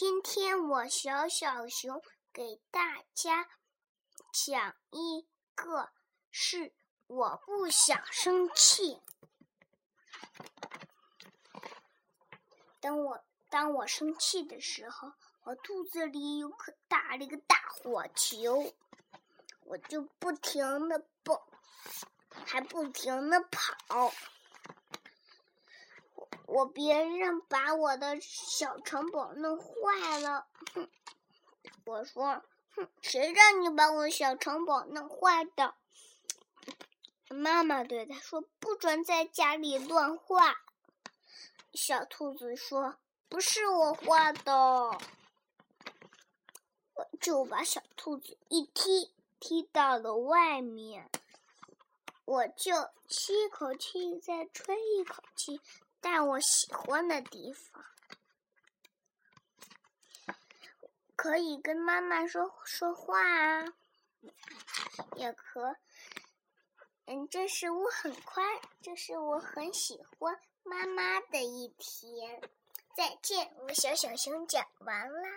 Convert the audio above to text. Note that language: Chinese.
今天我小小熊给大家讲一个是我不想生气。等我当我生气的时候，我肚子里有可大了一个大火球，我就不停的蹦，还不停的跑。我别人把我的小城堡弄坏了，哼！我说，哼，谁让你把我的小城堡弄坏的？妈妈对他说：“不准在家里乱画。”小兔子说：“不是我画的。”我就把小兔子一踢，踢到了外面。我就吸一口气，再吹一口气。在我喜欢的地方，可以跟妈妈说说话啊，也可，嗯，这是我很快，这是我很喜欢妈妈的一天。再见，我小小熊讲完啦。